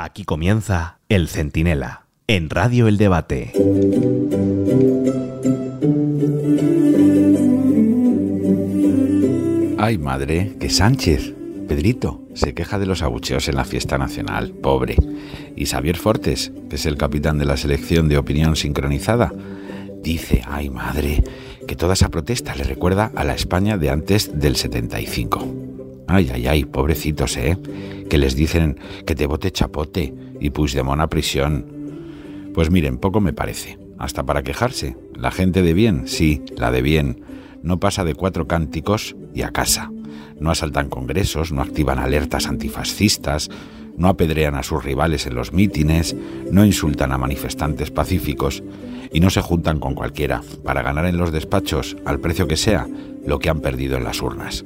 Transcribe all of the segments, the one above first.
Aquí comienza El Centinela, en Radio El Debate. Ay, madre, que Sánchez, Pedrito, se queja de los abucheos en la fiesta nacional, pobre. Y Xavier Fortes, que es el capitán de la selección de opinión sincronizada, dice, ay, madre, que toda esa protesta le recuerda a la España de antes del 75. Ay, ay, ay, pobrecitos, ¿eh? Que les dicen que te bote chapote y Puigdemont a prisión. Pues miren, poco me parece. Hasta para quejarse. La gente de bien, sí, la de bien. No pasa de cuatro cánticos y a casa. No asaltan congresos, no activan alertas antifascistas, no apedrean a sus rivales en los mítines, no insultan a manifestantes pacíficos y no se juntan con cualquiera para ganar en los despachos, al precio que sea, lo que han perdido en las urnas.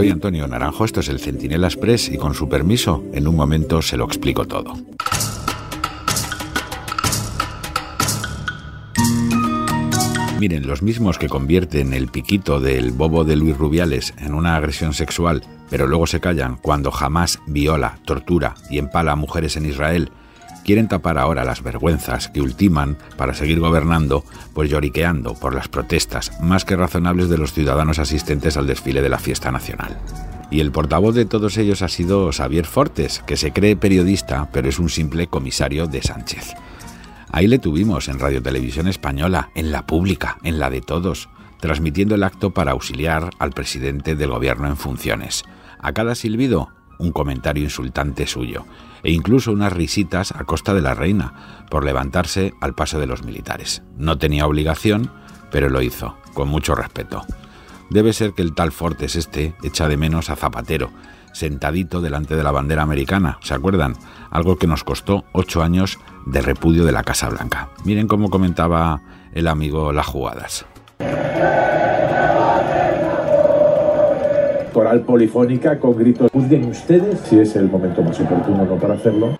Soy Antonio Naranjo, esto es el Centinela Express y con su permiso, en un momento se lo explico todo. Miren, los mismos que convierten el piquito del bobo de Luis Rubiales en una agresión sexual, pero luego se callan cuando jamás viola, tortura y empala a mujeres en Israel, quieren tapar ahora las vergüenzas que ultiman para seguir gobernando, pues lloriqueando por las protestas más que razonables de los ciudadanos asistentes al desfile de la fiesta nacional. Y el portavoz de todos ellos ha sido Xavier Fortes, que se cree periodista, pero es un simple comisario de Sánchez. Ahí le tuvimos en Radio Televisión Española, en la pública, en la de todos, transmitiendo el acto para auxiliar al presidente del gobierno en funciones. A cada silbido, un comentario insultante suyo, e incluso unas risitas a costa de la reina, por levantarse al paso de los militares. No tenía obligación, pero lo hizo, con mucho respeto. Debe ser que el tal Fortes este echa de menos a Zapatero, sentadito delante de la bandera americana, ¿se acuerdan? Algo que nos costó ocho años de repudio de la Casa Blanca. Miren cómo comentaba el amigo las jugadas. Coral polifónica con gritos. Juzguen ustedes si es el momento más oportuno no para hacerlo.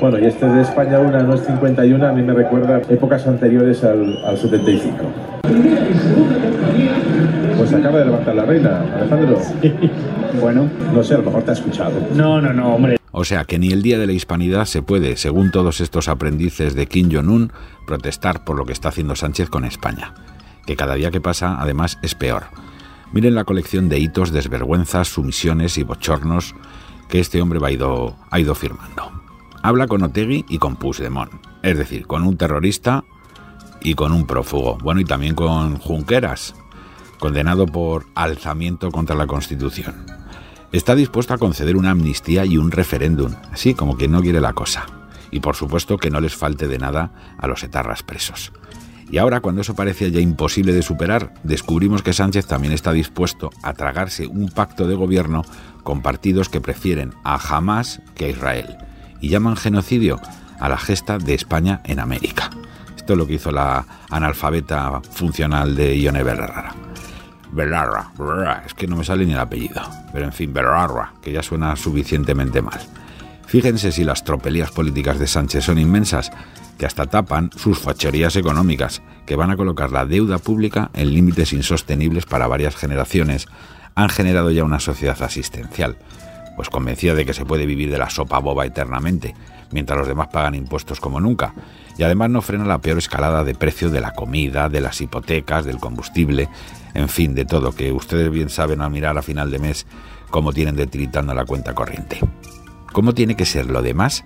Bueno, y este de España una no es 51, a mí me recuerda épocas anteriores al, al 75. Pues acaba de levantar la reina, Alejandro. Bueno, no sé, a lo mejor te ha escuchado. No, no, no, hombre. O sea que ni el Día de la Hispanidad se puede, según todos estos aprendices de Kim Jong-un, protestar por lo que está haciendo Sánchez con España, que cada día que pasa además es peor. Miren la colección de hitos, desvergüenzas, sumisiones y bochornos que este hombre ha ido, ha ido firmando. Habla con Otegui y con Puigdemont, es decir, con un terrorista y con un prófugo, bueno, y también con Junqueras, condenado por alzamiento contra la Constitución. Está dispuesto a conceder una amnistía y un referéndum, así como quien no quiere la cosa. Y por supuesto que no les falte de nada a los etarras presos. Y ahora, cuando eso parecía ya imposible de superar, descubrimos que Sánchez también está dispuesto a tragarse un pacto de gobierno con partidos que prefieren a Hamas que a Israel y llaman genocidio a la gesta de España en América. Esto es lo que hizo la analfabeta funcional de Ione Belarra. Belarra, Belarra, es que no me sale ni el apellido, pero en fin, Belarra, que ya suena suficientemente mal. Fíjense si las tropelías políticas de Sánchez son inmensas, que hasta tapan sus fachorías económicas, que van a colocar la deuda pública en límites insostenibles para varias generaciones, han generado ya una sociedad asistencial, pues convencida de que se puede vivir de la sopa boba eternamente, mientras los demás pagan impuestos como nunca, y además no frena la peor escalada de precio de la comida, de las hipotecas, del combustible, en fin, de todo, que ustedes bien saben al mirar a final de mes cómo tienen detritando la cuenta corriente. ¿Cómo tiene que ser lo demás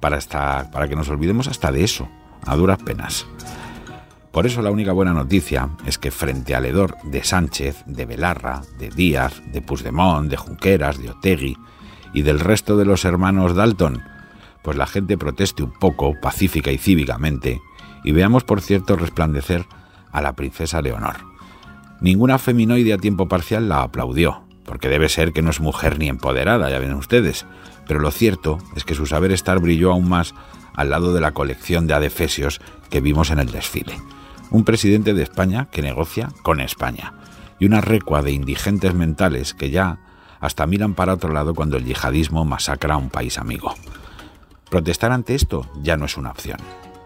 para, hasta, para que nos olvidemos hasta de eso, a duras penas? Por eso la única buena noticia es que frente al hedor de Sánchez, de Belarra, de Díaz, de Puigdemont, de Junqueras, de Otegui y del resto de los hermanos Dalton, pues la gente proteste un poco, pacífica y cívicamente, y veamos por cierto resplandecer a la princesa Leonor. Ninguna feminoide a tiempo parcial la aplaudió, porque debe ser que no es mujer ni empoderada, ya ven ustedes, pero lo cierto es que su saber estar brilló aún más al lado de la colección de adefesios que vimos en el desfile. Un presidente de España que negocia con España, y una recua de indigentes mentales que ya hasta miran para otro lado cuando el yihadismo masacra a un país amigo. Protestar ante esto ya no es una opción,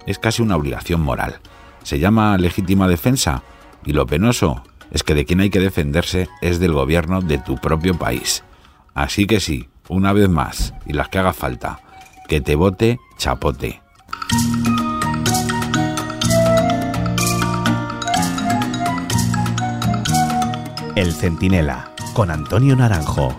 es casi una obligación moral. Se llama legítima defensa y lo penoso es que de quien hay que defenderse es del gobierno de tu propio país. Así que sí, una vez más, y las que haga falta, que te vote chapote. El Centinela, con Antonio Naranjo.